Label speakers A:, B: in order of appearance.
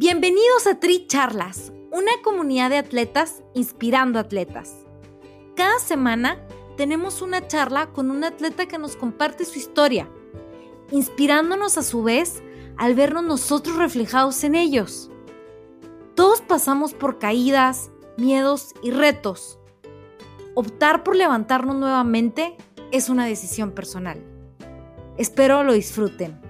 A: Bienvenidos a Tri Charlas, una comunidad de atletas inspirando atletas. Cada semana tenemos una charla con un atleta que nos comparte su historia, inspirándonos a su vez al vernos nosotros reflejados en ellos. Todos pasamos por caídas, miedos y retos. Optar por levantarnos nuevamente es una decisión personal. Espero lo disfruten.